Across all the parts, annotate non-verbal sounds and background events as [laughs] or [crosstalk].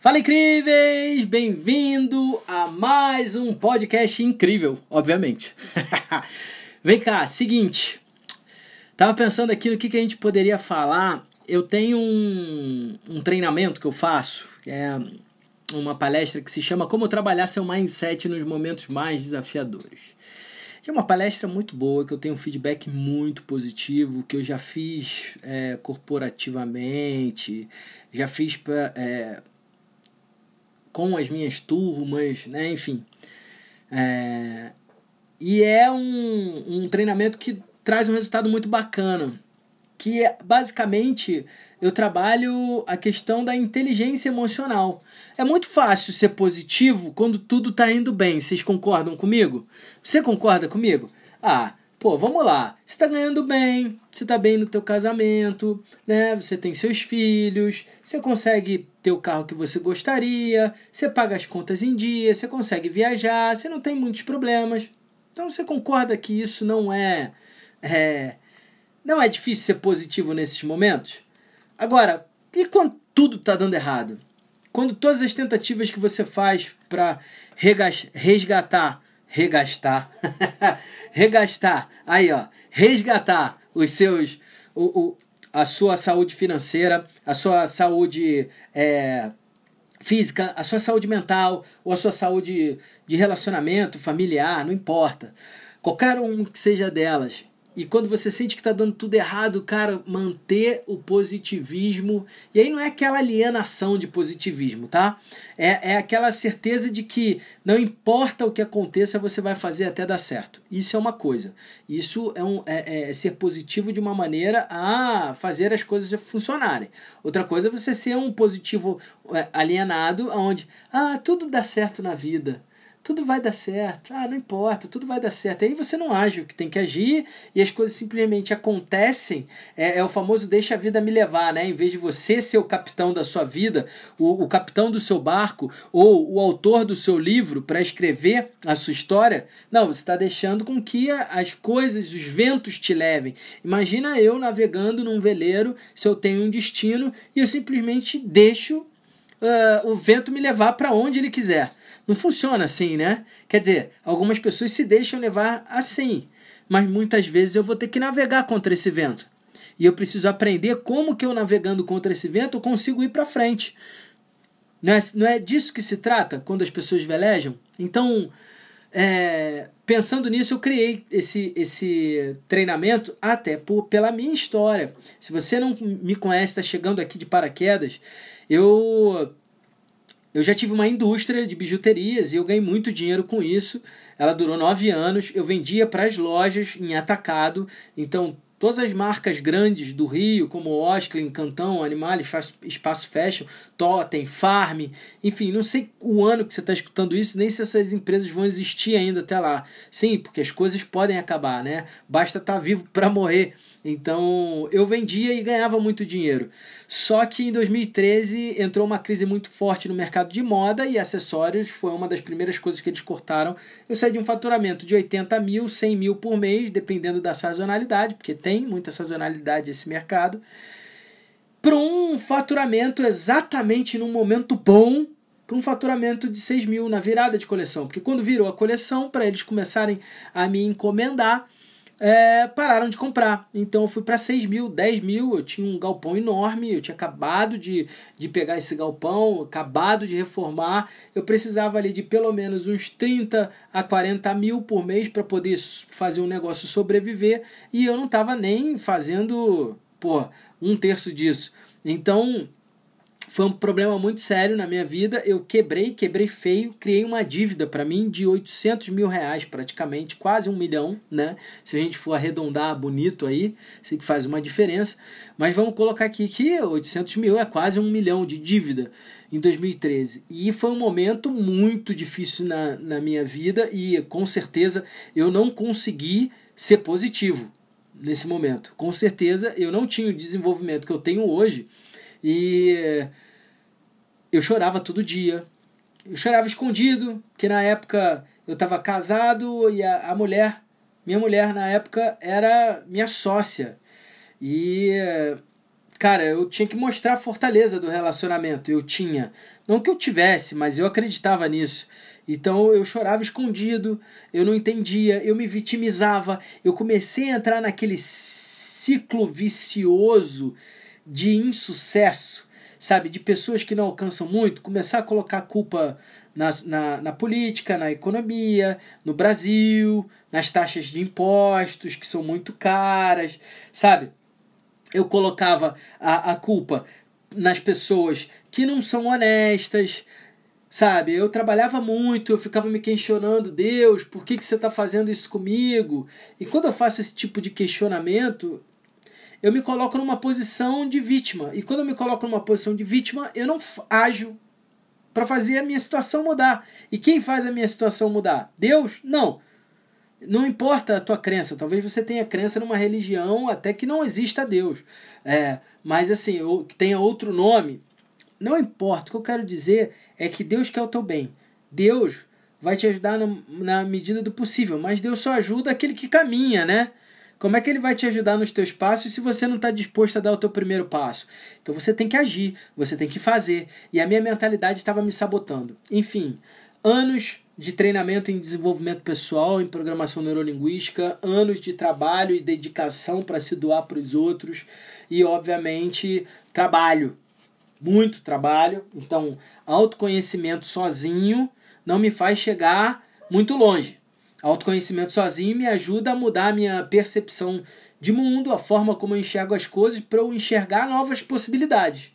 Fala incríveis! Bem-vindo a mais um podcast incrível, obviamente. [laughs] Vem cá, seguinte. Tava pensando aqui no que, que a gente poderia falar. Eu tenho um, um treinamento que eu faço, que é uma palestra que se chama Como Trabalhar Seu Mindset nos Momentos Mais Desafiadores. É uma palestra muito boa, que eu tenho um feedback muito positivo, que eu já fiz é, corporativamente, já fiz pra, é, com as minhas turmas, né? Enfim. É, e é um, um treinamento que traz um resultado muito bacana. Que é, basicamente eu trabalho a questão da inteligência emocional. É muito fácil ser positivo quando tudo está indo bem. Vocês concordam comigo? Você concorda comigo? Ah, Pô, vamos lá. Você está ganhando bem, você está bem no teu casamento, né? Você tem seus filhos, você consegue ter o carro que você gostaria, você paga as contas em dia, você consegue viajar, você não tem muitos problemas. Então você concorda que isso não é, é não é difícil ser positivo nesses momentos? Agora, e quando tudo está dando errado? Quando todas as tentativas que você faz para resgatar regastar, [laughs] regastar, aí ó, resgatar os seus, o, o, a sua saúde financeira, a sua saúde é, física, a sua saúde mental ou a sua saúde de relacionamento familiar, não importa. Qualquer um que seja delas, e quando você sente que está dando tudo errado, cara, manter o positivismo. E aí não é aquela alienação de positivismo, tá? É, é aquela certeza de que não importa o que aconteça, você vai fazer até dar certo. Isso é uma coisa. Isso é, um, é, é ser positivo de uma maneira a fazer as coisas funcionarem. Outra coisa é você ser um positivo é, alienado, onde, ah, tudo dá certo na vida tudo vai dar certo. Ah, não importa, tudo vai dar certo. Aí você não age o que tem que agir e as coisas simplesmente acontecem. É, é o famoso deixa a vida me levar, né? Em vez de você ser o capitão da sua vida, o, o capitão do seu barco ou o autor do seu livro para escrever a sua história, não, você está deixando com que as coisas, os ventos te levem. Imagina eu navegando num veleiro, se eu tenho um destino e eu simplesmente deixo uh, o vento me levar para onde ele quiser. Não funciona assim, né? Quer dizer, algumas pessoas se deixam levar assim, mas muitas vezes eu vou ter que navegar contra esse vento. E eu preciso aprender como que eu navegando contra esse vento eu consigo ir para frente. Não é, não é disso que se trata quando as pessoas velejam? Então, é, pensando nisso, eu criei esse, esse treinamento até por, pela minha história. Se você não me conhece, está chegando aqui de paraquedas, eu eu já tive uma indústria de bijuterias e eu ganhei muito dinheiro com isso. Ela durou nove anos. Eu vendia para as lojas em atacado. Então, todas as marcas grandes do Rio, como Osklin, Cantão, Animal, Espaço Fashion, Totem, Farm, enfim, não sei o ano que você está escutando isso, nem se essas empresas vão existir ainda até lá. Sim, porque as coisas podem acabar, né? Basta estar tá vivo para morrer. Então eu vendia e ganhava muito dinheiro. Só que em 2013 entrou uma crise muito forte no mercado de moda e acessórios foi uma das primeiras coisas que eles cortaram. Eu saí de um faturamento de 80 mil, 100 mil por mês, dependendo da sazonalidade, porque tem muita sazonalidade esse mercado, para um faturamento exatamente num momento bom para um faturamento de 6 mil na virada de coleção. Porque quando virou a coleção, para eles começarem a me encomendar, é, pararam de comprar. Então eu fui para 6 mil, 10 mil. Eu tinha um galpão enorme, eu tinha acabado de, de pegar esse galpão, acabado de reformar. Eu precisava ali de pelo menos uns 30 a 40 mil por mês para poder fazer um negócio sobreviver. E eu não estava nem fazendo pô, um terço disso. Então foi um problema muito sério na minha vida. Eu quebrei, quebrei feio, criei uma dívida para mim de 800 mil reais, praticamente, quase um milhão, né? Se a gente for arredondar bonito aí, sei que faz uma diferença. Mas vamos colocar aqui que 800 mil é quase um milhão de dívida em 2013. E foi um momento muito difícil na, na minha vida e com certeza eu não consegui ser positivo nesse momento. Com certeza eu não tinha o desenvolvimento que eu tenho hoje e eu chorava todo dia. Eu chorava escondido, que na época eu estava casado e a, a mulher, minha mulher na época era minha sócia. E cara, eu tinha que mostrar a fortaleza do relacionamento. Eu tinha. Não que eu tivesse, mas eu acreditava nisso. Então eu chorava escondido, eu não entendia, eu me vitimizava, eu comecei a entrar naquele ciclo vicioso de insucesso, sabe? De pessoas que não alcançam muito, começar a colocar a culpa na, na, na política, na economia, no Brasil, nas taxas de impostos que são muito caras, sabe? Eu colocava a, a culpa nas pessoas que não são honestas, Sabe, eu trabalhava muito, eu ficava me questionando, Deus, por que, que você está fazendo isso comigo? E quando eu faço esse tipo de questionamento, eu me coloco numa posição de vítima. E quando eu me coloco numa posição de vítima, eu não ajo para fazer a minha situação mudar. E quem faz a minha situação mudar? Deus? Não. Não importa a tua crença, talvez você tenha crença numa religião até que não exista Deus. É, mas assim, que tenha outro nome, não importa, o que eu quero dizer é que Deus quer o teu bem. Deus vai te ajudar na medida do possível, mas Deus só ajuda aquele que caminha, né? Como é que ele vai te ajudar nos teus passos se você não está disposto a dar o teu primeiro passo? Então você tem que agir, você tem que fazer. E a minha mentalidade estava me sabotando. Enfim, anos de treinamento em desenvolvimento pessoal, em programação neurolinguística, anos de trabalho e dedicação para se doar para os outros e, obviamente, trabalho muito trabalho. Então, autoconhecimento sozinho não me faz chegar muito longe. Autoconhecimento sozinho me ajuda a mudar a minha percepção de mundo, a forma como eu enxergo as coisas, para eu enxergar novas possibilidades.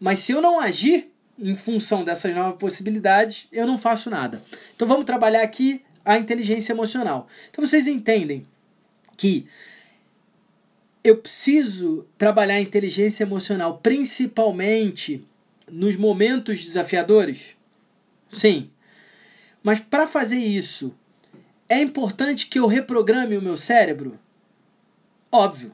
Mas se eu não agir em função dessas novas possibilidades, eu não faço nada. Então vamos trabalhar aqui a inteligência emocional. Então vocês entendem que eu preciso trabalhar a inteligência emocional principalmente nos momentos desafiadores? Sim. Mas para fazer isso, é importante que eu reprograme o meu cérebro? Óbvio.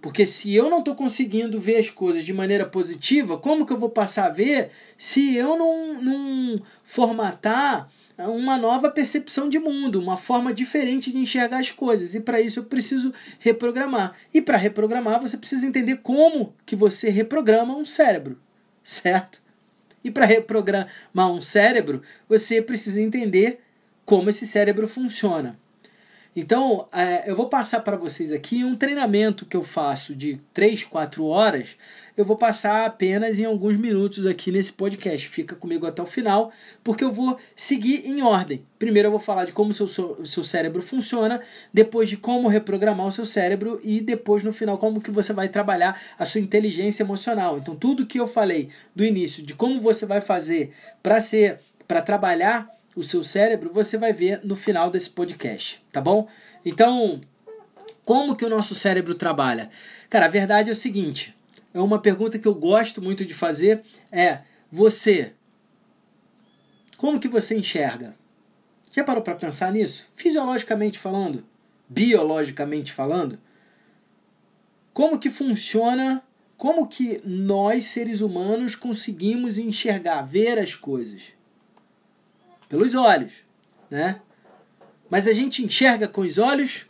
Porque se eu não estou conseguindo ver as coisas de maneira positiva, como que eu vou passar a ver se eu não, não formatar uma nova percepção de mundo, uma forma diferente de enxergar as coisas. E para isso eu preciso reprogramar. E para reprogramar, você precisa entender como que você reprograma um cérebro, certo? E para reprogramar um cérebro, você precisa entender como esse cérebro funciona. Então, é, eu vou passar para vocês aqui um treinamento que eu faço de 3, 4 horas. Eu vou passar apenas em alguns minutos aqui nesse podcast. Fica comigo até o final, porque eu vou seguir em ordem. Primeiro eu vou falar de como o seu, seu cérebro funciona, depois de como reprogramar o seu cérebro e depois no final como que você vai trabalhar a sua inteligência emocional. Então, tudo que eu falei do início de como você vai fazer para ser para trabalhar o seu cérebro, você vai ver no final desse podcast, tá bom? Então, como que o nosso cérebro trabalha? Cara, a verdade é o seguinte, é uma pergunta que eu gosto muito de fazer, é você como que você enxerga? Já parou para pensar nisso? Fisiologicamente falando, biologicamente falando, como que funciona, como que nós seres humanos conseguimos enxergar, ver as coisas? Pelos olhos, né? Mas a gente enxerga com os olhos?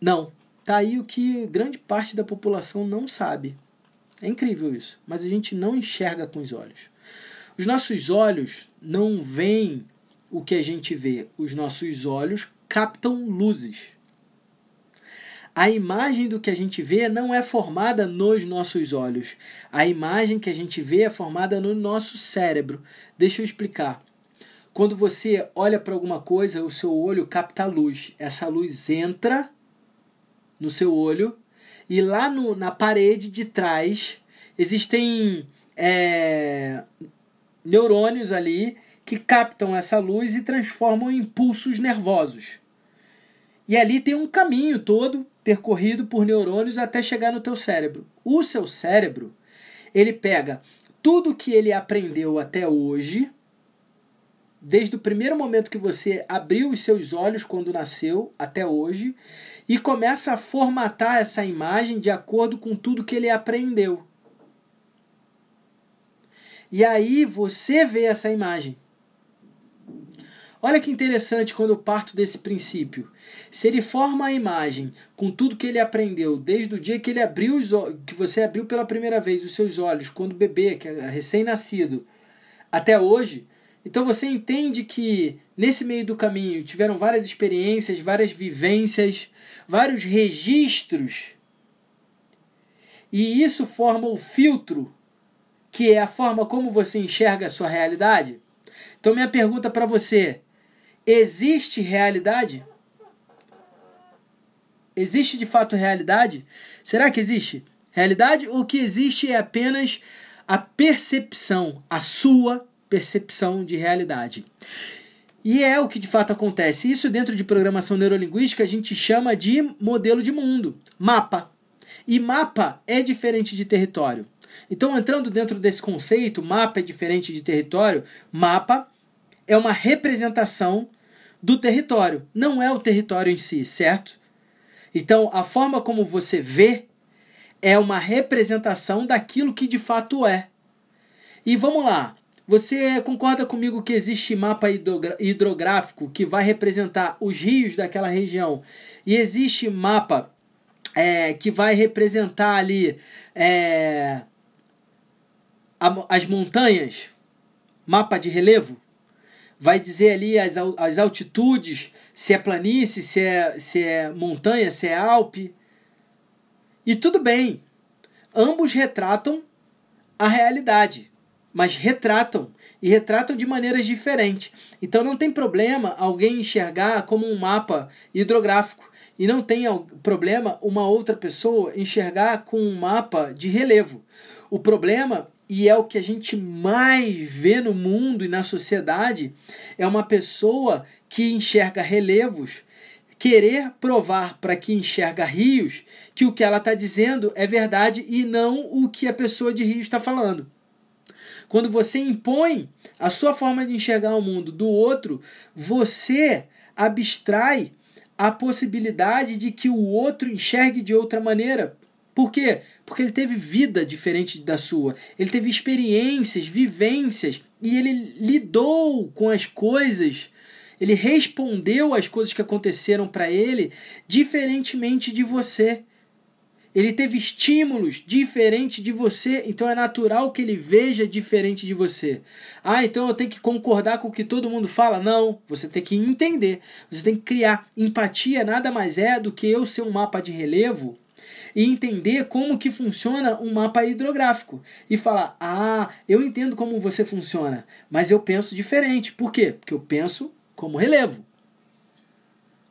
Não. Tá aí o que grande parte da população não sabe. É incrível isso, mas a gente não enxerga com os olhos. Os nossos olhos não veem o que a gente vê. Os nossos olhos captam luzes. A imagem do que a gente vê não é formada nos nossos olhos. A imagem que a gente vê é formada no nosso cérebro. Deixa eu explicar. Quando você olha para alguma coisa, o seu olho capta a luz. Essa luz entra no seu olho e lá no, na parede de trás existem é, neurônios ali que captam essa luz e transformam em impulsos nervosos. E ali tem um caminho todo percorrido por neurônios até chegar no teu cérebro. O seu cérebro, ele pega tudo que ele aprendeu até hoje, desde o primeiro momento que você abriu os seus olhos quando nasceu até hoje e começa a formatar essa imagem de acordo com tudo que ele aprendeu. E aí você vê essa imagem. Olha que interessante quando eu parto desse princípio. Se ele forma a imagem com tudo que ele aprendeu desde o dia que ele abriu os que você abriu pela primeira vez os seus olhos quando bebê, que é recém-nascido, até hoje, então você entende que nesse meio do caminho tiveram várias experiências, várias vivências, vários registros. E isso forma o filtro, que é a forma como você enxerga a sua realidade. Então minha pergunta para você, existe realidade? Existe de fato realidade? Será que existe realidade ou que existe é apenas a percepção, a sua percepção de realidade? E é o que de fato acontece. Isso dentro de programação neurolinguística a gente chama de modelo de mundo, mapa. E mapa é diferente de território. Então, entrando dentro desse conceito, mapa é diferente de território, mapa é uma representação do território, não é o território em si, certo? Então, a forma como você vê é uma representação daquilo que de fato é. E vamos lá, você concorda comigo que existe mapa hidrográfico que vai representar os rios daquela região e existe mapa é, que vai representar ali é, as montanhas, mapa de relevo? Vai dizer ali as, as altitudes, se é planície, se é, se é montanha, se é Alpe. E tudo bem, ambos retratam a realidade mas retratam e retratam de maneiras diferentes. Então não tem problema alguém enxergar como um mapa hidrográfico e não tem problema uma outra pessoa enxergar com um mapa de relevo. O problema e é o que a gente mais vê no mundo e na sociedade é uma pessoa que enxerga relevos querer provar para quem enxerga rios que o que ela está dizendo é verdade e não o que a pessoa de rio está falando. Quando você impõe a sua forma de enxergar o mundo do outro, você abstrai a possibilidade de que o outro enxergue de outra maneira. Por quê? Porque ele teve vida diferente da sua, ele teve experiências, vivências e ele lidou com as coisas, ele respondeu às coisas que aconteceram para ele diferentemente de você. Ele teve estímulos diferentes de você, então é natural que ele veja diferente de você. Ah, então eu tenho que concordar com o que todo mundo fala? Não, você tem que entender, você tem que criar. Empatia nada mais é do que eu ser um mapa de relevo e entender como que funciona um mapa hidrográfico e falar: "Ah, eu entendo como você funciona, mas eu penso diferente". Por quê? Porque eu penso como relevo.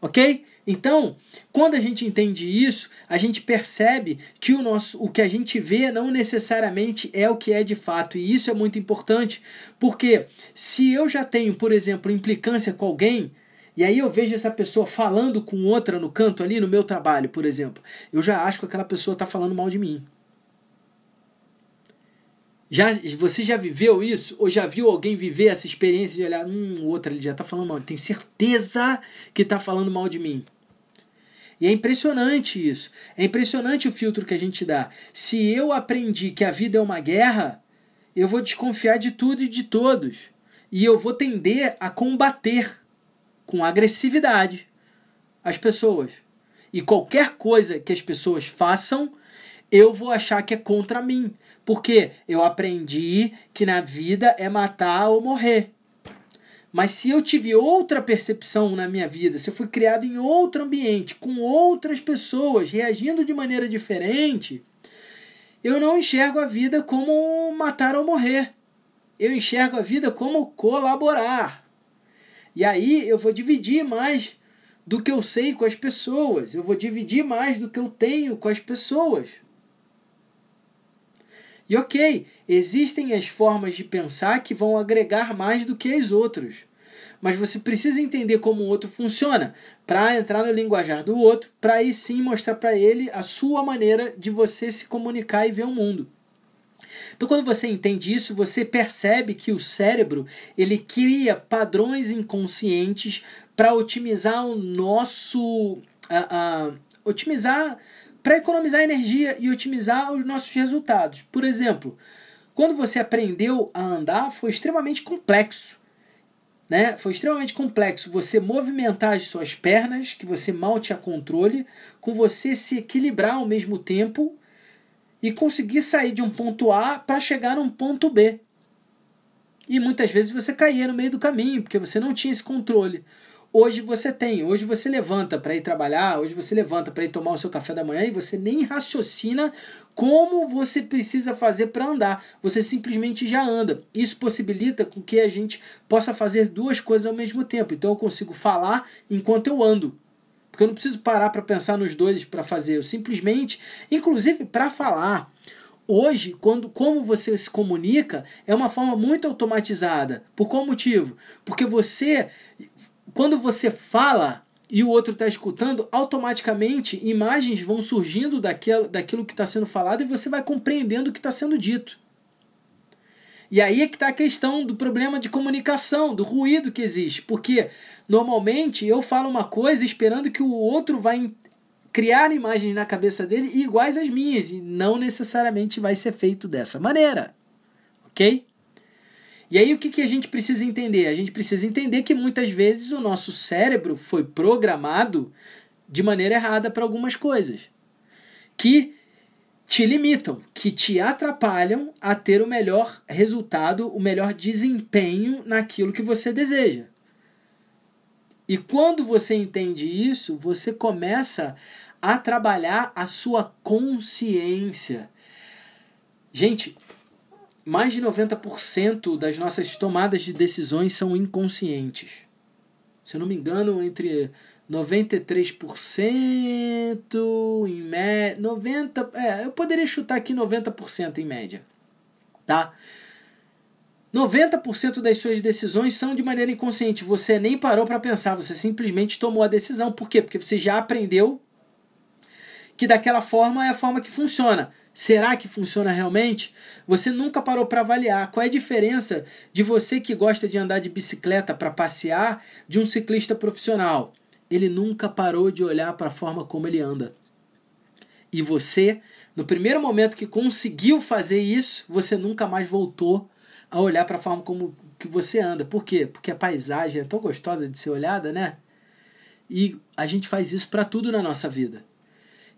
OK? Então, quando a gente entende isso, a gente percebe que o nosso, o que a gente vê não necessariamente é o que é de fato, e isso é muito importante, porque se eu já tenho, por exemplo, implicância com alguém, e aí eu vejo essa pessoa falando com outra no canto ali no meu trabalho, por exemplo, eu já acho que aquela pessoa está falando mal de mim. Já, você já viveu isso? Ou já viu alguém viver essa experiência de olhar, hum, o outro ali já está falando mal, tenho certeza que está falando mal de mim. E é impressionante isso. É impressionante o filtro que a gente dá. Se eu aprendi que a vida é uma guerra, eu vou desconfiar de tudo e de todos. E eu vou tender a combater com agressividade as pessoas. E qualquer coisa que as pessoas façam, eu vou achar que é contra mim. Porque eu aprendi que na vida é matar ou morrer. Mas se eu tive outra percepção na minha vida, se eu fui criado em outro ambiente, com outras pessoas, reagindo de maneira diferente, eu não enxergo a vida como matar ou morrer. Eu enxergo a vida como colaborar. E aí eu vou dividir mais do que eu sei com as pessoas, eu vou dividir mais do que eu tenho com as pessoas. E ok, existem as formas de pensar que vão agregar mais do que as outras. Mas você precisa entender como o outro funciona para entrar no linguajar do outro, para aí sim mostrar para ele a sua maneira de você se comunicar e ver o mundo. Então, quando você entende isso, você percebe que o cérebro ele cria padrões inconscientes para otimizar o nosso. Uh, uh, otimizar para economizar energia e otimizar os nossos resultados. Por exemplo, quando você aprendeu a andar, foi extremamente complexo. né? Foi extremamente complexo você movimentar as suas pernas, que você mal tinha controle, com você se equilibrar ao mesmo tempo e conseguir sair de um ponto A para chegar num ponto B. E muitas vezes você caía no meio do caminho, porque você não tinha esse controle. Hoje você tem, hoje você levanta para ir trabalhar, hoje você levanta para ir tomar o seu café da manhã e você nem raciocina como você precisa fazer para andar. Você simplesmente já anda. Isso possibilita com que a gente possa fazer duas coisas ao mesmo tempo. Então eu consigo falar enquanto eu ando. Porque eu não preciso parar para pensar nos dois para fazer. Eu simplesmente, inclusive para falar, Hoje, quando, como você se comunica, é uma forma muito automatizada. Por qual motivo? Porque você quando você fala e o outro está escutando, automaticamente imagens vão surgindo daquilo, daquilo que está sendo falado e você vai compreendendo o que está sendo dito. E aí é que está a questão do problema de comunicação, do ruído que existe. Porque normalmente eu falo uma coisa esperando que o outro vai criar imagens na cabeça dele iguais às minhas, e não necessariamente vai ser feito dessa maneira. Ok? E aí o que, que a gente precisa entender? A gente precisa entender que muitas vezes o nosso cérebro foi programado de maneira errada para algumas coisas que te limitam, que te atrapalham a ter o melhor resultado, o melhor desempenho naquilo que você deseja. E quando você entende isso, você começa a trabalhar a sua consciência. Gente, mais de 90% das nossas tomadas de decisões são inconscientes. Se eu não me engano, entre 93% em média, 90, é, eu poderia chutar aqui 90% em média, tá? 90% das suas decisões são de maneira inconsciente. Você nem parou para pensar, você simplesmente tomou a decisão. Por quê? Porque você já aprendeu que daquela forma é a forma que funciona. Será que funciona realmente? Você nunca parou para avaliar qual é a diferença de você que gosta de andar de bicicleta para passear de um ciclista profissional. Ele nunca parou de olhar para a forma como ele anda. E você, no primeiro momento que conseguiu fazer isso, você nunca mais voltou a olhar para a forma como que você anda. Por quê? Porque a paisagem é tão gostosa de ser olhada, né? E a gente faz isso para tudo na nossa vida.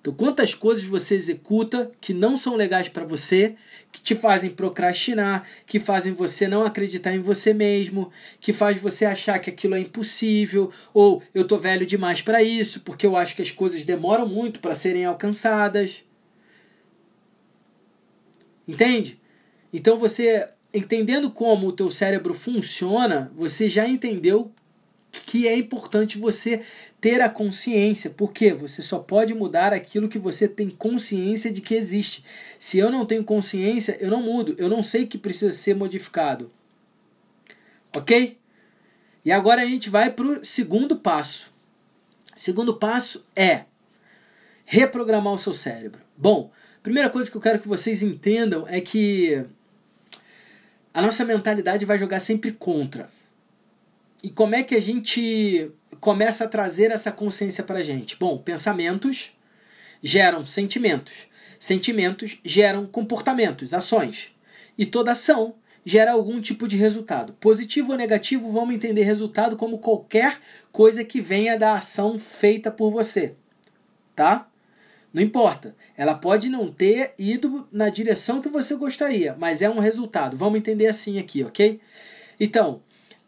Então, quantas coisas você executa que não são legais para você, que te fazem procrastinar, que fazem você não acreditar em você mesmo, que faz você achar que aquilo é impossível, ou eu tô velho demais para isso, porque eu acho que as coisas demoram muito para serem alcançadas. Entende? Então você entendendo como o teu cérebro funciona, você já entendeu que é importante você ter a consciência, porque você só pode mudar aquilo que você tem consciência de que existe. Se eu não tenho consciência, eu não mudo, eu não sei que precisa ser modificado. Ok? E agora a gente vai para o segundo passo. Segundo passo é reprogramar o seu cérebro. Bom, primeira coisa que eu quero que vocês entendam é que a nossa mentalidade vai jogar sempre contra. E como é que a gente começa a trazer essa consciência para a gente? Bom, pensamentos geram sentimentos. Sentimentos geram comportamentos, ações. E toda ação gera algum tipo de resultado. Positivo ou negativo, vamos entender resultado como qualquer coisa que venha da ação feita por você. Tá? Não importa. Ela pode não ter ido na direção que você gostaria, mas é um resultado. Vamos entender assim aqui, ok? Então,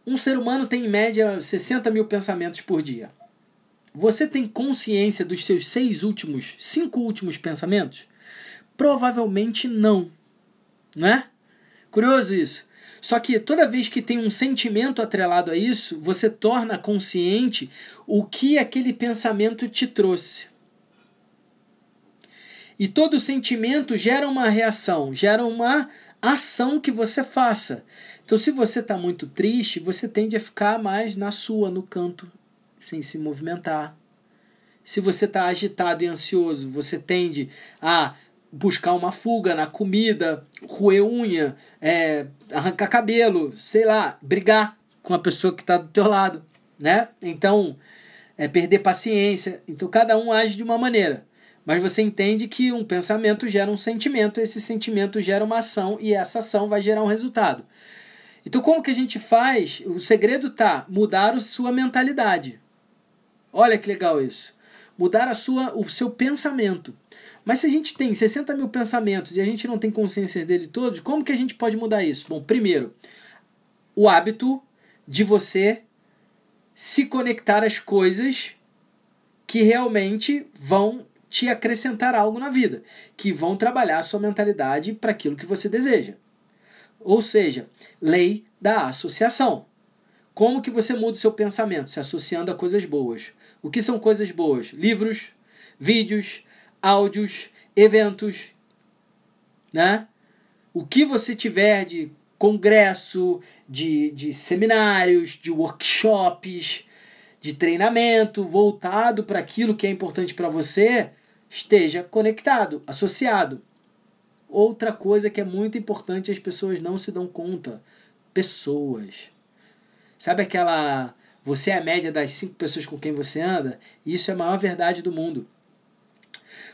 um ser humano tem em média 60 mil pensamentos por dia. Você tem consciência dos seus seis últimos, cinco últimos pensamentos? Provavelmente não. Não é? Curioso isso. Só que toda vez que tem um sentimento atrelado a isso, você torna consciente o que aquele pensamento te trouxe. E todo sentimento gera uma reação, gera uma ação que você faça. Então, se você está muito triste, você tende a ficar mais na sua, no canto, sem se movimentar. Se você está agitado e ansioso, você tende a buscar uma fuga na comida, roer unha, é, arrancar cabelo, sei lá, brigar com a pessoa que está do teu lado, né? Então, é perder paciência. Então, cada um age de uma maneira. Mas você entende que um pensamento gera um sentimento, esse sentimento gera uma ação e essa ação vai gerar um resultado. Então, como que a gente faz? O segredo tá mudar a sua mentalidade. Olha que legal isso. Mudar a sua, o seu pensamento. Mas se a gente tem 60 mil pensamentos e a gente não tem consciência dele todos, como que a gente pode mudar isso? Bom, primeiro, o hábito de você se conectar às coisas que realmente vão te acrescentar algo na vida, que vão trabalhar a sua mentalidade para aquilo que você deseja. Ou seja, lei da associação. Como que você muda o seu pensamento? Se associando a coisas boas. O que são coisas boas? Livros, vídeos, áudios, eventos, né? O que você tiver de congresso, de, de seminários, de workshops, de treinamento voltado para aquilo que é importante para você, esteja conectado, associado. Outra coisa que é muito importante as pessoas não se dão conta: pessoas. Sabe aquela. Você é a média das cinco pessoas com quem você anda? Isso é a maior verdade do mundo.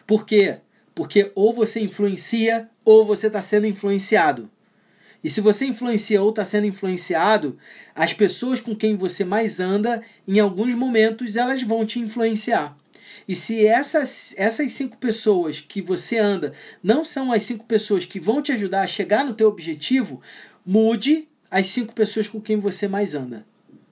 Por quê? Porque ou você influencia ou você está sendo influenciado. E se você influencia ou está sendo influenciado, as pessoas com quem você mais anda, em alguns momentos, elas vão te influenciar. E se essas, essas cinco pessoas que você anda não são as cinco pessoas que vão te ajudar a chegar no teu objetivo, mude as cinco pessoas com quem você mais anda.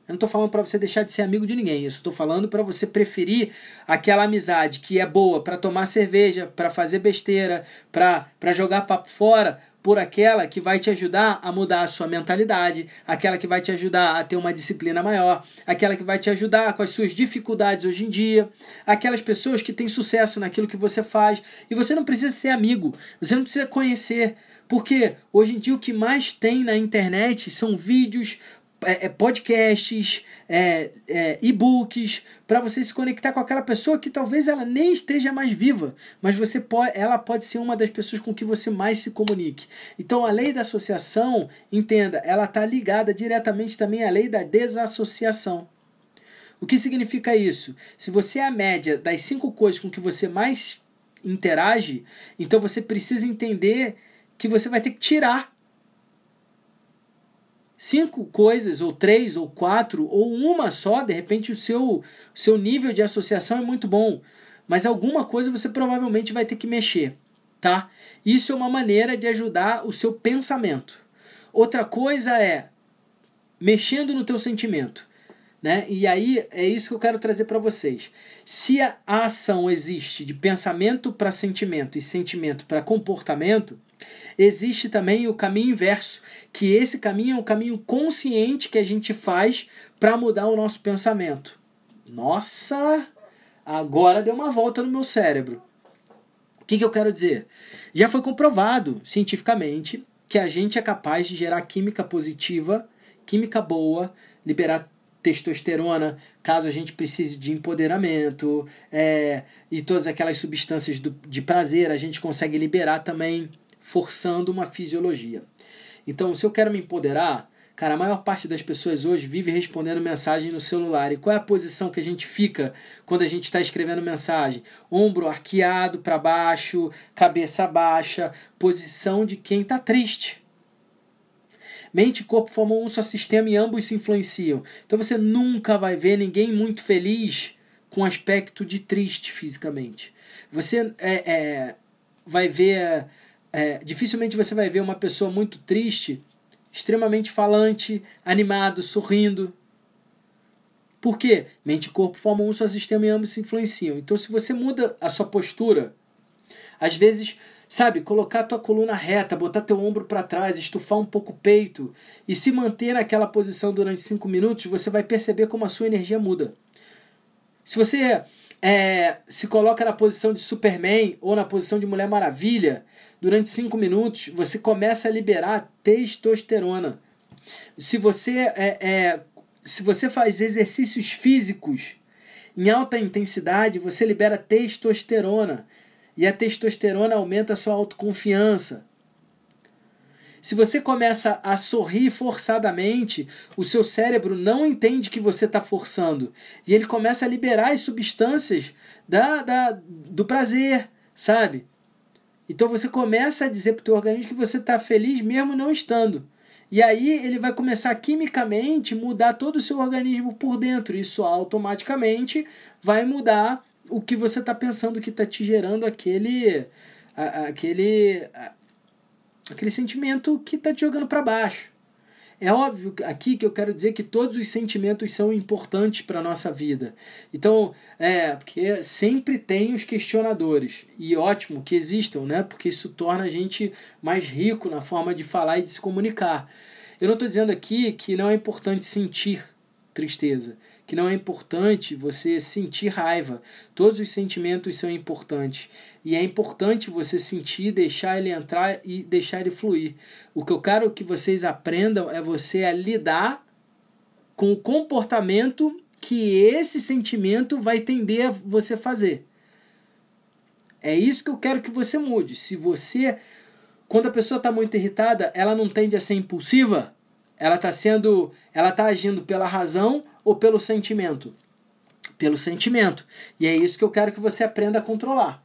Eu não estou falando para você deixar de ser amigo de ninguém. Eu estou falando para você preferir aquela amizade que é boa para tomar cerveja, para fazer besteira, para jogar papo fora, por aquela que vai te ajudar a mudar a sua mentalidade, aquela que vai te ajudar a ter uma disciplina maior, aquela que vai te ajudar com as suas dificuldades hoje em dia, aquelas pessoas que têm sucesso naquilo que você faz. E você não precisa ser amigo, você não precisa conhecer. Porque hoje em dia o que mais tem na internet são vídeos, é, é, podcasts, é, é, e-books, para você se conectar com aquela pessoa que talvez ela nem esteja mais viva, mas você pode, ela pode ser uma das pessoas com que você mais se comunique. Então a lei da associação, entenda, ela está ligada diretamente também à lei da desassociação. O que significa isso? Se você é a média das cinco coisas com que você mais interage, então você precisa entender que você vai ter que tirar cinco coisas, ou três, ou quatro, ou uma só, de repente o seu, seu nível de associação é muito bom, mas alguma coisa você provavelmente vai ter que mexer, tá? Isso é uma maneira de ajudar o seu pensamento. Outra coisa é mexendo no teu sentimento. Né? E aí é isso que eu quero trazer para vocês. Se a ação existe de pensamento para sentimento e sentimento para comportamento, existe também o caminho inverso, que esse caminho é um caminho consciente que a gente faz para mudar o nosso pensamento. Nossa, agora deu uma volta no meu cérebro. O que, que eu quero dizer? Já foi comprovado cientificamente que a gente é capaz de gerar química positiva, química boa, liberar testosterona, caso a gente precise de empoderamento, é, e todas aquelas substâncias do, de prazer a gente consegue liberar também forçando uma fisiologia. Então, se eu quero me empoderar, cara, a maior parte das pessoas hoje vive respondendo mensagem no celular. E qual é a posição que a gente fica quando a gente está escrevendo mensagem? Ombro arqueado para baixo, cabeça baixa, posição de quem está triste. Mente e corpo formam um só sistema e ambos se influenciam. Então você nunca vai ver ninguém muito feliz com aspecto de triste fisicamente. Você é, é vai ver é, dificilmente você vai ver uma pessoa muito triste, extremamente falante, animado, sorrindo. Por quê? Mente e corpo formam um só sistema e ambos se influenciam. Então, se você muda a sua postura, às vezes, sabe, colocar a tua coluna reta, botar teu ombro para trás, estufar um pouco o peito e se manter naquela posição durante cinco minutos, você vai perceber como a sua energia muda. Se você é, se coloca na posição de Superman ou na posição de Mulher Maravilha, durante 5 minutos, você começa a liberar testosterona. Se você, é, é, se você faz exercícios físicos em alta intensidade, você libera testosterona. E a testosterona aumenta a sua autoconfiança. Se você começa a sorrir forçadamente, o seu cérebro não entende que você está forçando. E ele começa a liberar as substâncias da, da, do prazer, sabe? Então você começa a dizer para o teu organismo que você está feliz mesmo não estando. E aí ele vai começar quimicamente mudar todo o seu organismo por dentro. Isso automaticamente vai mudar o que você está pensando que está te gerando aquele aquele aquele sentimento que está te jogando para baixo. É óbvio aqui que eu quero dizer que todos os sentimentos são importantes para a nossa vida. Então, é, porque sempre tem os questionadores. E ótimo que existam, né? Porque isso torna a gente mais rico na forma de falar e de se comunicar. Eu não estou dizendo aqui que não é importante sentir tristeza que não é importante você sentir raiva. Todos os sentimentos são importantes. E é importante você sentir, deixar ele entrar e deixar ele fluir. O que eu quero que vocês aprendam é você a lidar com o comportamento que esse sentimento vai tender a você fazer. É isso que eu quero que você mude. Se você, quando a pessoa está muito irritada, ela não tende a ser impulsiva, ela está sendo, ela está agindo pela razão ou pelo sentimento? Pelo sentimento. E é isso que eu quero que você aprenda a controlar.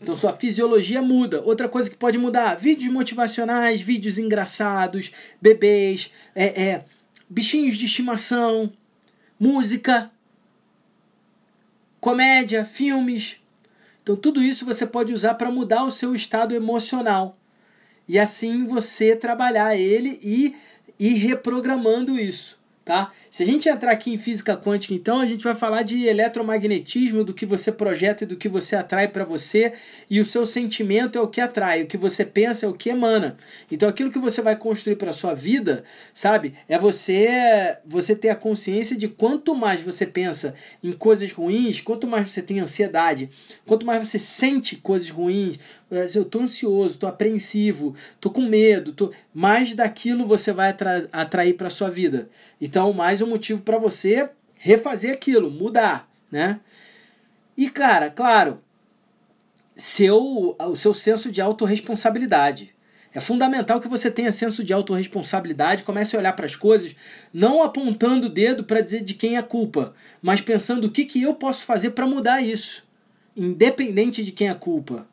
Então sua fisiologia muda. Outra coisa que pode mudar: vídeos motivacionais, vídeos engraçados, bebês, é, é, bichinhos de estimação, música, comédia, filmes. Então tudo isso você pode usar para mudar o seu estado emocional. E assim você trabalhar ele e ir reprogramando isso tá? Se a gente entrar aqui em física quântica, então, a gente vai falar de eletromagnetismo, do que você projeta e do que você atrai para você, e o seu sentimento é o que atrai, o que você pensa é o que emana. Então, aquilo que você vai construir para sua vida, sabe? É você você ter a consciência de quanto mais você pensa em coisas ruins, quanto mais você tem ansiedade, quanto mais você sente coisas ruins, eu tô ansioso, tô apreensivo, tô com medo, tô mais daquilo você vai atra atrair para sua vida. Então, mais um motivo para você refazer aquilo, mudar, né? E cara, claro, seu o seu senso de autorresponsabilidade. É fundamental que você tenha senso de autorresponsabilidade, comece a olhar para as coisas, não apontando o dedo para dizer de quem é a culpa, mas pensando o que, que eu posso fazer para mudar isso, independente de quem é a culpa.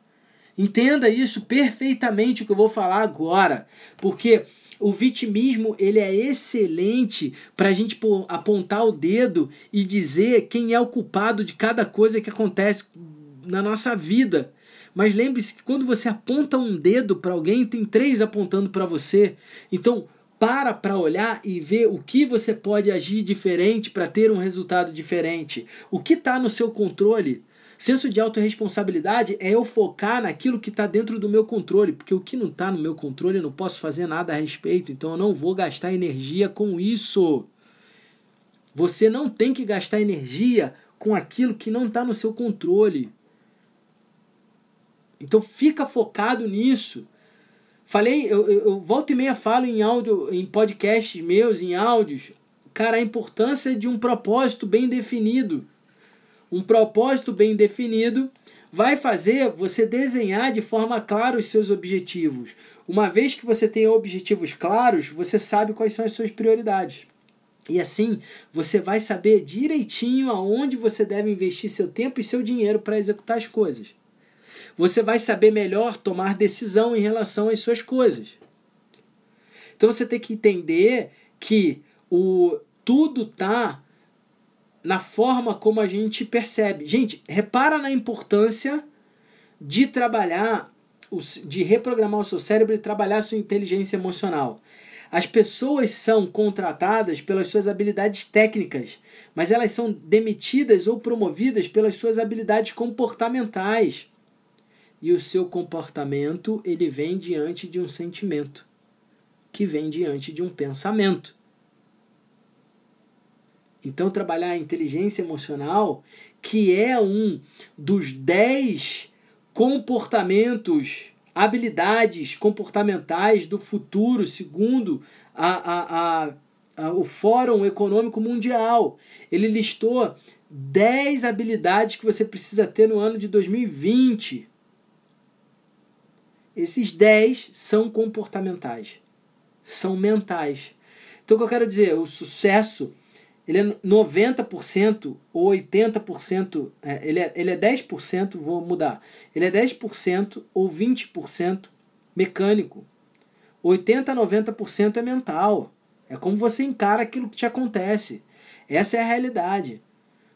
Entenda isso perfeitamente o que eu vou falar agora, porque o vitimismo ele é excelente para a gente apontar o dedo e dizer quem é o culpado de cada coisa que acontece na nossa vida. Mas lembre-se que quando você aponta um dedo para alguém, tem três apontando para você. Então, para para olhar e ver o que você pode agir diferente para ter um resultado diferente. O que está no seu controle? Senso de autorresponsabilidade é eu focar naquilo que está dentro do meu controle, porque o que não está no meu controle eu não posso fazer nada a respeito, então eu não vou gastar energia com isso. Você não tem que gastar energia com aquilo que não está no seu controle. Então fica focado nisso. Falei, eu, eu, eu volta e meia falo em áudio, em podcasts meus, em áudios, cara, a importância de um propósito bem definido um propósito bem definido vai fazer você desenhar de forma clara os seus objetivos. Uma vez que você tem objetivos claros, você sabe quais são as suas prioridades. E assim, você vai saber direitinho aonde você deve investir seu tempo e seu dinheiro para executar as coisas. Você vai saber melhor tomar decisão em relação às suas coisas. Então você tem que entender que o tudo tá na forma como a gente percebe. Gente, repara na importância de trabalhar, de reprogramar o seu cérebro e trabalhar a sua inteligência emocional. As pessoas são contratadas pelas suas habilidades técnicas, mas elas são demitidas ou promovidas pelas suas habilidades comportamentais. E o seu comportamento, ele vem diante de um sentimento, que vem diante de um pensamento. Então, trabalhar a inteligência emocional, que é um dos dez comportamentos, habilidades comportamentais do futuro, segundo a, a, a, o Fórum Econômico Mundial. Ele listou 10 habilidades que você precisa ter no ano de 2020. Esses 10 são comportamentais, são mentais. Então, o que eu quero dizer? O sucesso ele é 90% ou 80%, é, ele, é, ele é 10%, vou mudar, ele é 10% ou 20% mecânico. 80 a 90% é mental. É como você encara aquilo que te acontece. Essa é a realidade.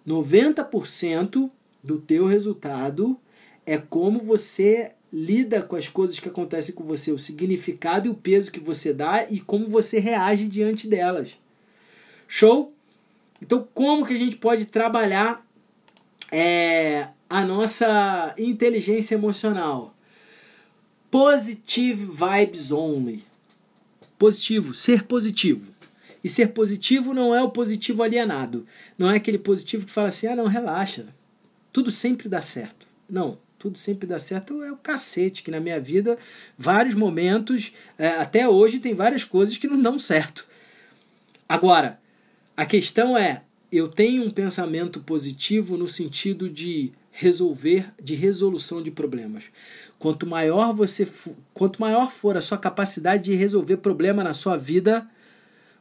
90% do teu resultado é como você lida com as coisas que acontecem com você, o significado e o peso que você dá e como você reage diante delas. Show? Então, como que a gente pode trabalhar é, a nossa inteligência emocional? Positive vibes only. Positivo, ser positivo. E ser positivo não é o positivo alienado. Não é aquele positivo que fala assim: ah, não, relaxa. Tudo sempre dá certo. Não, tudo sempre dá certo é o cacete, que na minha vida, vários momentos, é, até hoje, tem várias coisas que não dão certo. Agora, a questão é: eu tenho um pensamento positivo no sentido de resolver, de resolução de problemas. Quanto maior você, quanto maior for a sua capacidade de resolver problema na sua vida,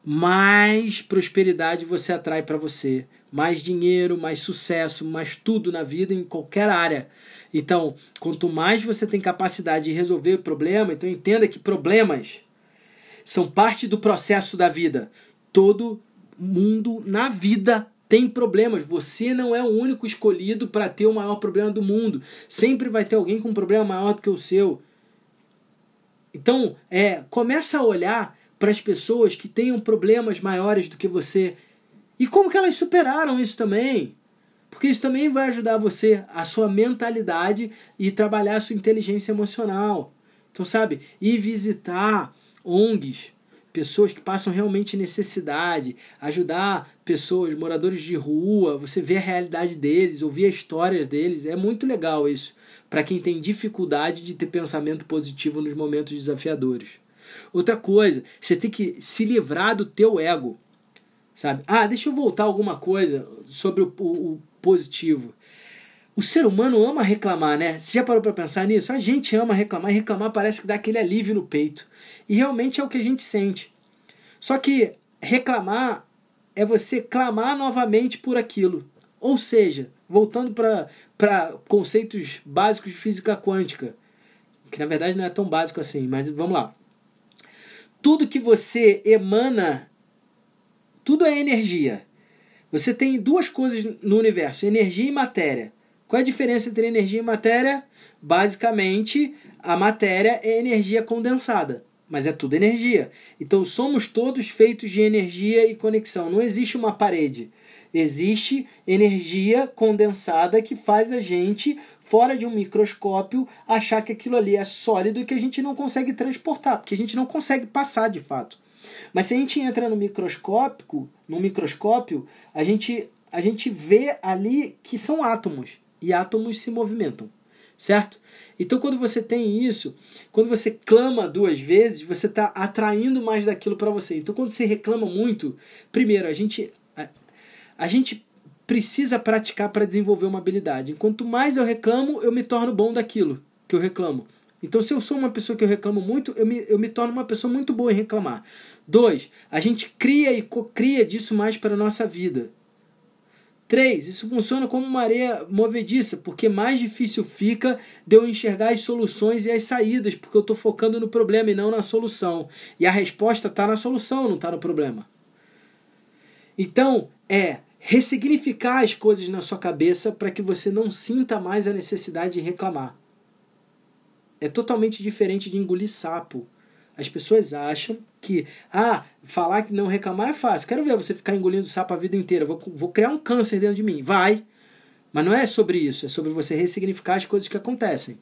mais prosperidade você atrai para você, mais dinheiro, mais sucesso, mais tudo na vida em qualquer área. Então, quanto mais você tem capacidade de resolver problema, então entenda que problemas são parte do processo da vida. Todo mundo na vida tem problemas. Você não é o único escolhido para ter o maior problema do mundo. Sempre vai ter alguém com um problema maior do que o seu. Então, é, começa a olhar para as pessoas que tenham problemas maiores do que você e como que elas superaram isso também. Porque isso também vai ajudar você, a sua mentalidade e trabalhar a sua inteligência emocional. Então, sabe, ir visitar ONGs, pessoas que passam realmente necessidade, ajudar pessoas, moradores de rua, você ver a realidade deles, ouvir a história deles, é muito legal isso, para quem tem dificuldade de ter pensamento positivo nos momentos desafiadores. Outra coisa, você tem que se livrar do teu ego, sabe? Ah, deixa eu voltar alguma coisa sobre o, o, o positivo. O ser humano ama reclamar, né? Você já parou para pensar nisso? A gente ama reclamar e reclamar parece que dá aquele alívio no peito. E realmente é o que a gente sente. Só que reclamar é você clamar novamente por aquilo. Ou seja, voltando para conceitos básicos de física quântica, que na verdade não é tão básico assim, mas vamos lá. Tudo que você emana, tudo é energia. Você tem duas coisas no universo: energia e matéria. Qual é a diferença entre energia e matéria? Basicamente, a matéria é energia condensada, mas é tudo energia. Então, somos todos feitos de energia e conexão. Não existe uma parede. Existe energia condensada que faz a gente, fora de um microscópio, achar que aquilo ali é sólido e que a gente não consegue transportar, porque a gente não consegue passar de fato. Mas se a gente entra no microscópico, no microscópio, a gente, a gente vê ali que são átomos e átomos se movimentam, certo? Então, quando você tem isso, quando você clama duas vezes, você está atraindo mais daquilo para você. Então, quando você reclama muito, primeiro, a gente, a, a gente precisa praticar para desenvolver uma habilidade. Quanto mais eu reclamo, eu me torno bom daquilo que eu reclamo. Então, se eu sou uma pessoa que eu reclamo muito, eu me, eu me torno uma pessoa muito boa em reclamar. Dois, a gente cria e cria disso mais para a nossa vida. 3. Isso funciona como uma areia movediça, porque mais difícil fica de eu enxergar as soluções e as saídas, porque eu estou focando no problema e não na solução. E a resposta está na solução, não está no problema. Então, é ressignificar as coisas na sua cabeça para que você não sinta mais a necessidade de reclamar. É totalmente diferente de engolir sapo. As pessoas acham que, ah, falar que não reclamar é fácil. Quero ver você ficar engolindo sapo a vida inteira. Vou, vou criar um câncer dentro de mim. Vai. Mas não é sobre isso. É sobre você ressignificar as coisas que acontecem.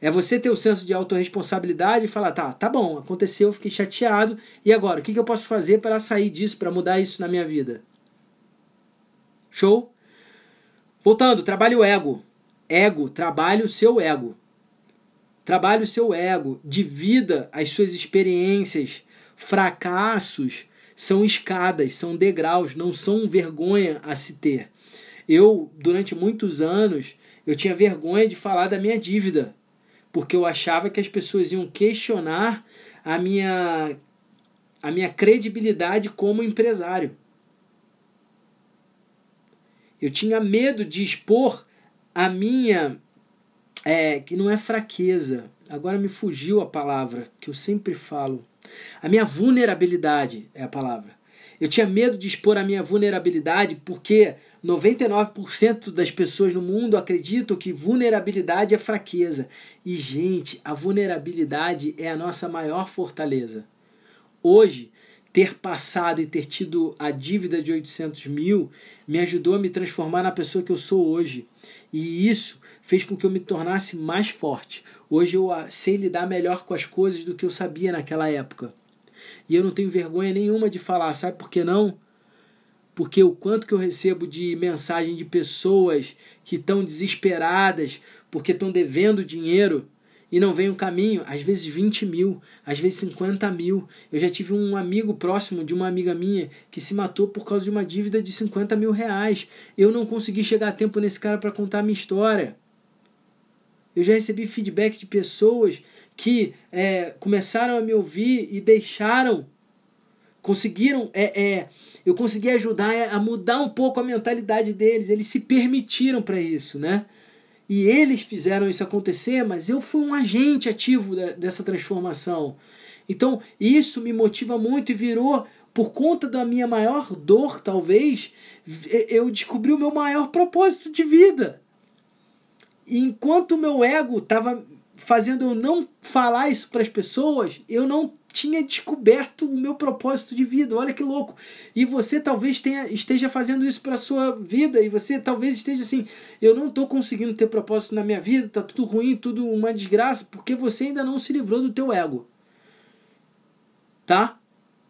É você ter o senso de autorresponsabilidade e falar, tá, tá bom, aconteceu, fiquei chateado. E agora, o que, que eu posso fazer para sair disso, para mudar isso na minha vida? Show? Voltando, trabalhe o ego. Ego, trabalhe o seu ego. Trabalhe o seu ego, divida as suas experiências. Fracassos são escadas, são degraus, não são vergonha a se ter. Eu, durante muitos anos, eu tinha vergonha de falar da minha dívida, porque eu achava que as pessoas iam questionar a minha a minha credibilidade como empresário. Eu tinha medo de expor a minha é, que não é fraqueza. agora me fugiu a palavra que eu sempre falo. A minha vulnerabilidade é a palavra. Eu tinha medo de expor a minha vulnerabilidade porque 99% das pessoas no mundo acreditam que vulnerabilidade é fraqueza. E, gente, a vulnerabilidade é a nossa maior fortaleza. Hoje, ter passado e ter tido a dívida de 800 mil me ajudou a me transformar na pessoa que eu sou hoje. E isso fez com que eu me tornasse mais forte. Hoje eu sei lidar melhor com as coisas do que eu sabia naquela época. E eu não tenho vergonha nenhuma de falar, sabe por que não? Porque o quanto que eu recebo de mensagem de pessoas que estão desesperadas porque estão devendo dinheiro e não vem um caminho, às vezes 20 mil, às vezes 50 mil. Eu já tive um amigo próximo de uma amiga minha que se matou por causa de uma dívida de 50 mil reais. Eu não consegui chegar a tempo nesse cara para contar a minha história. Eu já recebi feedback de pessoas que é, começaram a me ouvir e deixaram, conseguiram, é, é, eu consegui ajudar a mudar um pouco a mentalidade deles. Eles se permitiram para isso, né? E eles fizeram isso acontecer, mas eu fui um agente ativo dessa transformação. Então, isso me motiva muito e virou, por conta da minha maior dor, talvez, eu descobri o meu maior propósito de vida. E enquanto o meu ego estava fazendo eu não falar isso para as pessoas, eu não tinha descoberto o meu propósito de vida. Olha que louco. E você talvez tenha, esteja fazendo isso para sua vida e você talvez esteja assim, eu não estou conseguindo ter propósito na minha vida, tá tudo ruim, tudo uma desgraça, porque você ainda não se livrou do teu ego. Tá?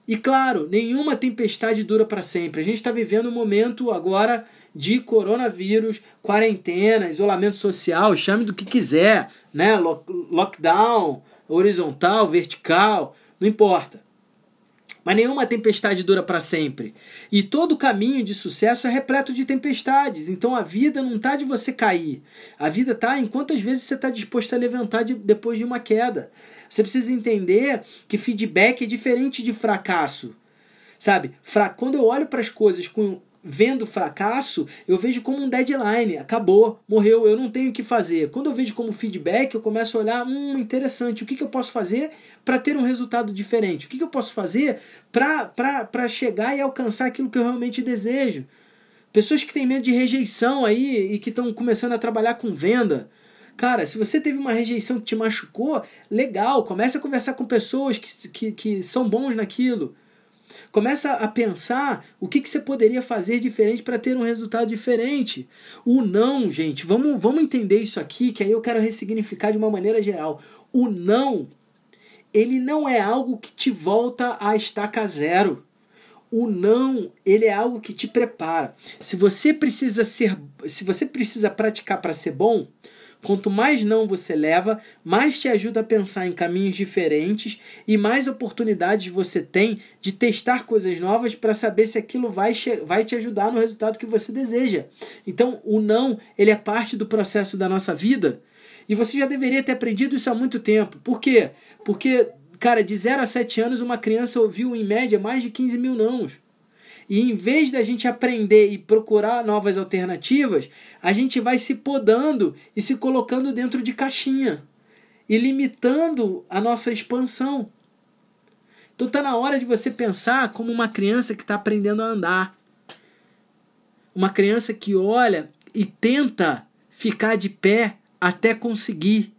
E claro, nenhuma tempestade dura para sempre. A gente está vivendo um momento agora de coronavírus, quarentena, isolamento social, chame do que quiser, né? Lockdown, horizontal, vertical, não importa. Mas nenhuma tempestade dura para sempre. E todo caminho de sucesso é repleto de tempestades. Então a vida não está de você cair. A vida está em quantas vezes você está disposto a levantar de, depois de uma queda. Você precisa entender que feedback é diferente de fracasso. Sabe? Fra Quando eu olho para as coisas com vendo fracasso, eu vejo como um deadline, acabou, morreu, eu não tenho o que fazer. Quando eu vejo como feedback, eu começo a olhar, hum, interessante, o que, que eu posso fazer para ter um resultado diferente? O que, que eu posso fazer para chegar e alcançar aquilo que eu realmente desejo? Pessoas que têm medo de rejeição aí e que estão começando a trabalhar com venda. Cara, se você teve uma rejeição que te machucou, legal, comece a conversar com pessoas que, que, que são bons naquilo. Começa a pensar o que, que você poderia fazer diferente para ter um resultado diferente. O não, gente, vamos, vamos entender isso aqui, que aí eu quero ressignificar de uma maneira geral. O não, ele não é algo que te volta a estaca zero. O não, ele é algo que te prepara. Se você precisa ser, se você precisa praticar para ser bom, Quanto mais não você leva, mais te ajuda a pensar em caminhos diferentes e mais oportunidades você tem de testar coisas novas para saber se aquilo vai, vai te ajudar no resultado que você deseja. Então, o não, ele é parte do processo da nossa vida e você já deveria ter aprendido isso há muito tempo. Por quê? Porque, cara, de 0 a 7 anos, uma criança ouviu em média mais de 15 mil nãos. E em vez da gente aprender e procurar novas alternativas, a gente vai se podando e se colocando dentro de caixinha e limitando a nossa expansão. Então está na hora de você pensar como uma criança que está aprendendo a andar. Uma criança que olha e tenta ficar de pé até conseguir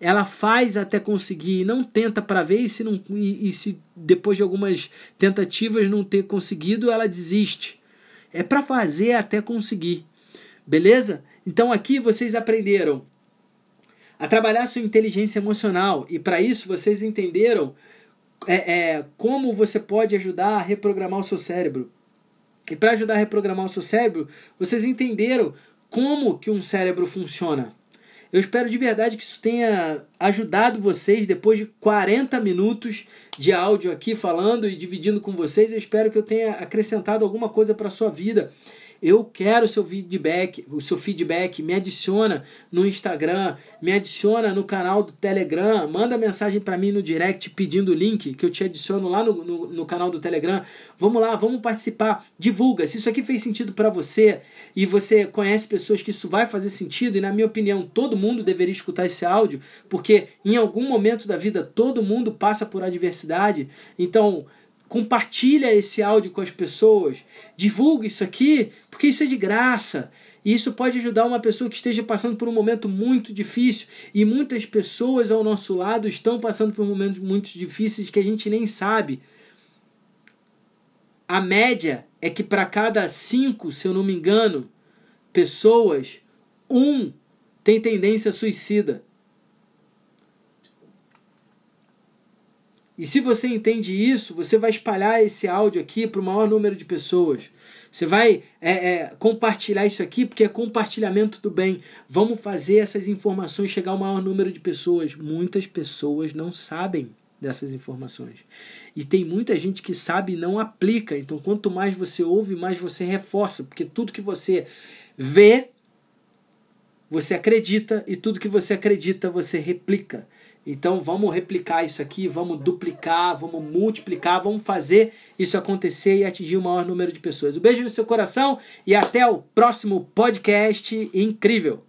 ela faz até conseguir, não tenta para ver e se, não, e, e, se depois de algumas tentativas não ter conseguido, ela desiste. É para fazer até conseguir. Beleza? Então aqui vocês aprenderam a trabalhar sua inteligência emocional e para isso vocês entenderam é, é, como você pode ajudar a reprogramar o seu cérebro. E para ajudar a reprogramar o seu cérebro, vocês entenderam como que um cérebro funciona. Eu espero de verdade que isso tenha ajudado vocês depois de 40 minutos de áudio aqui falando e dividindo com vocês. Eu espero que eu tenha acrescentado alguma coisa para sua vida. Eu quero o seu feedback, o seu feedback, me adiciona no Instagram, me adiciona no canal do Telegram, manda mensagem para mim no direct pedindo o link que eu te adiciono lá no, no, no, canal do Telegram. Vamos lá, vamos participar. Divulga. Se isso aqui fez sentido para você e você conhece pessoas que isso vai fazer sentido, e na minha opinião, todo mundo deveria escutar esse áudio, porque em algum momento da vida todo mundo passa por adversidade. Então, compartilha esse áudio com as pessoas, divulga isso aqui, porque isso é de graça. E isso pode ajudar uma pessoa que esteja passando por um momento muito difícil. E muitas pessoas ao nosso lado estão passando por momentos muito difíceis que a gente nem sabe. A média é que para cada cinco, se eu não me engano, pessoas, um tem tendência suicida. E se você entende isso, você vai espalhar esse áudio aqui para o maior número de pessoas. Você vai é, é, compartilhar isso aqui porque é compartilhamento do bem. Vamos fazer essas informações chegar ao maior número de pessoas. Muitas pessoas não sabem dessas informações. E tem muita gente que sabe e não aplica. Então, quanto mais você ouve, mais você reforça. Porque tudo que você vê, você acredita. E tudo que você acredita, você replica. Então vamos replicar isso aqui, vamos duplicar, vamos multiplicar, vamos fazer isso acontecer e atingir o maior número de pessoas. Um beijo no seu coração e até o próximo podcast incrível.